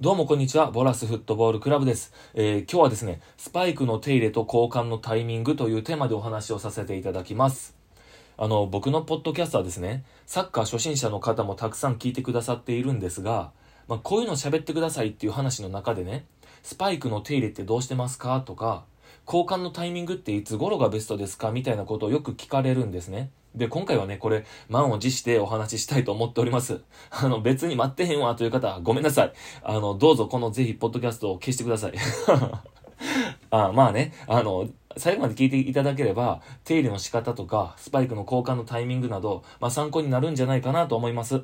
どうもこんにちは。ボラスフットボールクラブです。えー、今日はですね、スパイクの手入れと交換のタイミングというテーマでお話をさせていただきます。あの、僕のポッドキャストはですね、サッカー初心者の方もたくさん聞いてくださっているんですが、まあ、こういうの喋ってくださいっていう話の中でね、スパイクの手入れってどうしてますかとか、交換のタイミングっていつ頃がベストですかみたいなことをよく聞かれるんですね。で、今回はね、これ、満を持してお話ししたいと思っております。あの、別に待ってへんわという方、ごめんなさい。あの、どうぞこのぜひ、ポッドキャストを消してください。あまあね、あの、最後まで聞いていただければ、手入れの仕方とか、スパイクの交換のタイミングなど、まあ参考になるんじゃないかなと思います。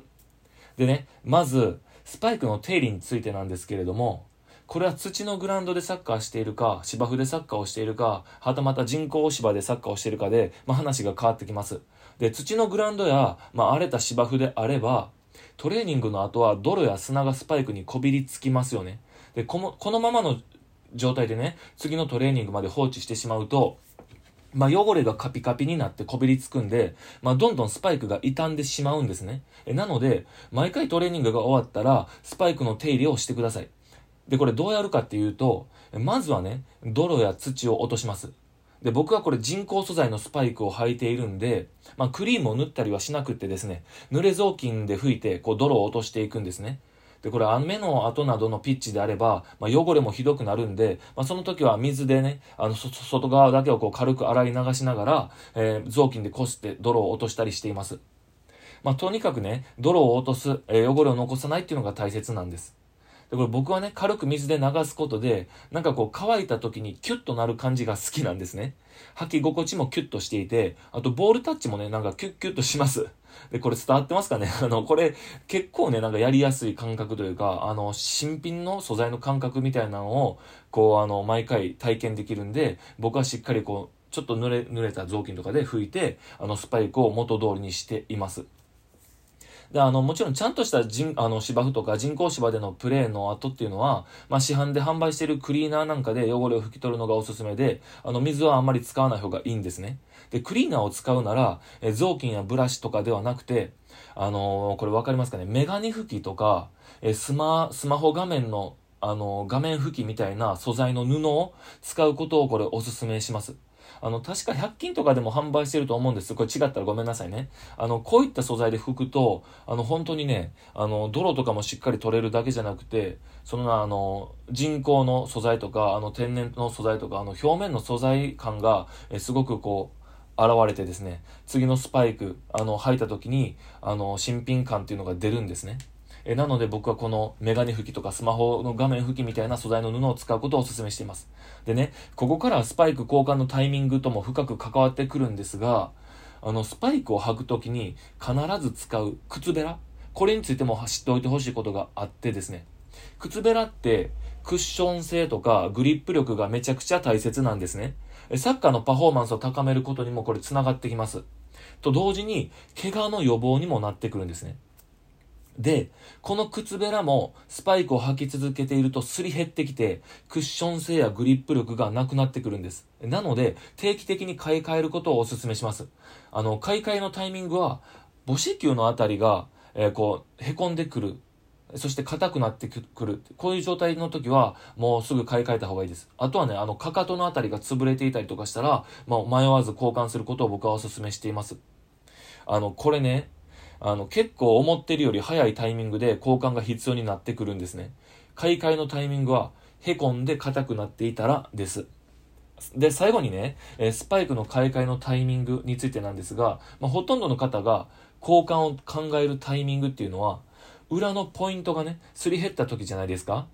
でね、まず、スパイクの手入れについてなんですけれども、これは土のグラウンドでサッカーしているか、芝生でサッカーをしているか、はたまた人工芝でサッカーをしているかで、まあ、話が変わってきます。で、土のグラウンドや、まあ、荒れた芝生であれば、トレーニングの後は泥や砂がスパイクにこびりつきますよね。で、このこのままの状態でね、次のトレーニングまで放置してしまうと、まあ、汚れがカピカピになってこびりつくんで、まあ、どんどんスパイクが傷んでしまうんですね。えなので、毎回トレーニングが終わったら、スパイクの手入れをしてください。で、これどうやるかっていうと、まずはね、泥や土を落とします。で、僕はこれ人工素材のスパイクを履いているんで、まあ、クリームを塗ったりはしなくってですね、濡れ雑巾で拭いて、こう、泥を落としていくんですね。で、これ雨の後などのピッチであれば、まあ、汚れもひどくなるんで、まあ、その時は水でね、あの、外側だけをこう軽く洗い流しながら、えー、雑巾でこすって泥を落としたりしています。まあ、とにかくね、泥を落とす、えー、汚れを残さないっていうのが大切なんです。で、これ僕はね、軽く水で流すことで、なんかこう乾いた時にキュッとなる感じが好きなんですね。履き心地もキュッとしていて、あとボールタッチもね、なんかキュッキュッとします。で、これ伝わってますかね？あの、これ結構ね、なんかやりやすい感覚というか、あの、新品の素材の感覚みたいなのを、こう、あの、毎回体験できるんで、僕はしっかりこう、ちょっと濡れ、濡れた雑巾とかで拭いて、あの、スパイクを元通りにしています。で、あの、もちろんちゃんとした人、あの、芝生とか人工芝でのプレーの後っていうのは、まあ、市販で販売しているクリーナーなんかで汚れを拭き取るのがおすすめで、あの、水はあんまり使わない方がいいんですね。で、クリーナーを使うなら、え雑巾やブラシとかではなくて、あのー、これわかりますかね？メガネ拭きとか、えスマ、スマホ画面の、あの画面拭きみたいな素材の布を使うことをこれおすすめします。あの、確か100均とかでも販売してると思うんです。これ違ったらごめんなさいね。あの、こういった素材で拭くと、あの、本当にね、あの、泥とかもしっかり取れるだけじゃなくて、その、あの、人工の素材とか、あの、天然の素材とか、あの、表面の素材感が、えすごくこう、現れてですね、次のスパイク、あの、履いた時に、あの、新品感っていうのが出るんですね。えなので僕はこのメガネ拭きとかスマホの画面拭きみたいな素材の布を使うことをお勧めしています。でね、ここからスパイク交換のタイミングとも深く関わってくるんですが、あの、スパイクを履くときに必ず使う靴べらこれについても知っておいてほしいことがあってですね。靴べらってクッション性とかグリップ力がめちゃくちゃ大切なんですね。サッカーのパフォーマンスを高めることにもこれ繋がってきます。と同時に、怪我の予防にもなってくるんですね。で、この靴べらもスパイクを履き続けているとすり減ってきて、クッション性やグリップ力がなくなってくるんです。なので、定期的に買い替えることをお勧めします。あの、買い替えのタイミングは、母子球のあたりが、えー、こう、凹んでくる。そして硬くなってくる。こういう状態の時は、もうすぐ買い替えた方がいいです。あとはね、あの、かかとのあたりが潰れていたりとかしたら、まあ、迷わず交換することを僕はお勧めしています。あの、これね、あの、結構思ってるより早いタイミングで交換が必要になってくるんですね。買い替えのタイミングは、へこんで硬くなっていたらです。で、最後にね、えスパイクの買い替えのタイミングについてなんですが、まあ、ほとんどの方が交換を考えるタイミングっていうのは、裏のポイントがね、すり減った時じゃないですか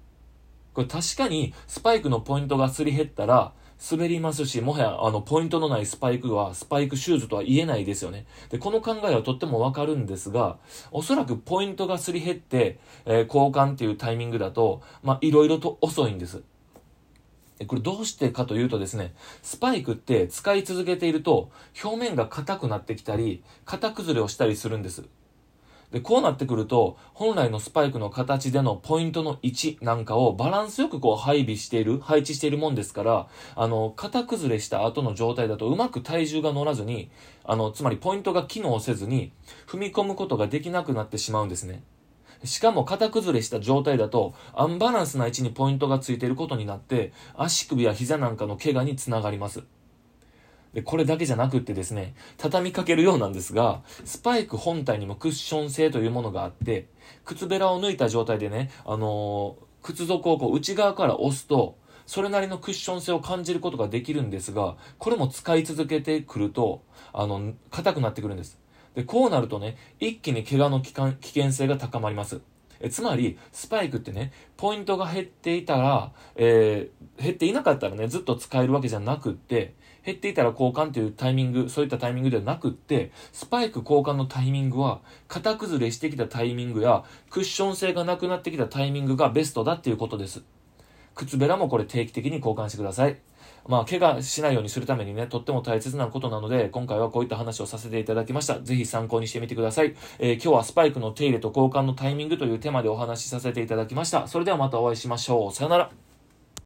これ確かにスパイクのポイントがすり減ったら、滑りますし、もはやあのポイントのないスパイクはスパイクシューズとは言えないですよね。で、この考えはとってもわかるんですが、おそらくポイントがすり減って、えー、交換っていうタイミングだと、まあ、いろいろと遅いんです。これどうしてかというとですね、スパイクって使い続けていると表面が硬くなってきたり、型崩れをしたりするんです。で、こうなってくると、本来のスパイクの形でのポイントの位置なんかをバランスよくこう配備している、配置しているもんですから、あの、型崩れした後の状態だとうまく体重が乗らずに、あの、つまりポイントが機能せずに、踏み込むことができなくなってしまうんですね。しかも型崩れした状態だと、アンバランスな位置にポイントがついていることになって、足首や膝なんかの怪我につながります。で、これだけじゃなくってですね、畳みかけるようなんですが、スパイク本体にもクッション性というものがあって、靴べらを抜いた状態でね、あのー、靴底をこう内側から押すと、それなりのクッション性を感じることができるんですが、これも使い続けてくると、あの、硬くなってくるんです。で、こうなるとね、一気に怪我の危険性が高まります。えつまり、スパイクってね、ポイントが減っていたら、えー、減っていなかったらね、ずっと使えるわけじゃなくって、減っていたら交換というタイミング、そういったタイミングではなくって、スパイク交換のタイミングは、型崩れしてきたタイミングや、クッション性がなくなってきたタイミングがベストだっていうことです。靴べらもこれ定期的に交換してください。まあ、怪我しないようにするためにね、とっても大切なことなので、今回はこういった話をさせていただきました。ぜひ参考にしてみてください。えー、今日はスパイクの手入れと交換のタイミングというテーマでお話しさせていただきました。それではまたお会いしましょう。さよなら。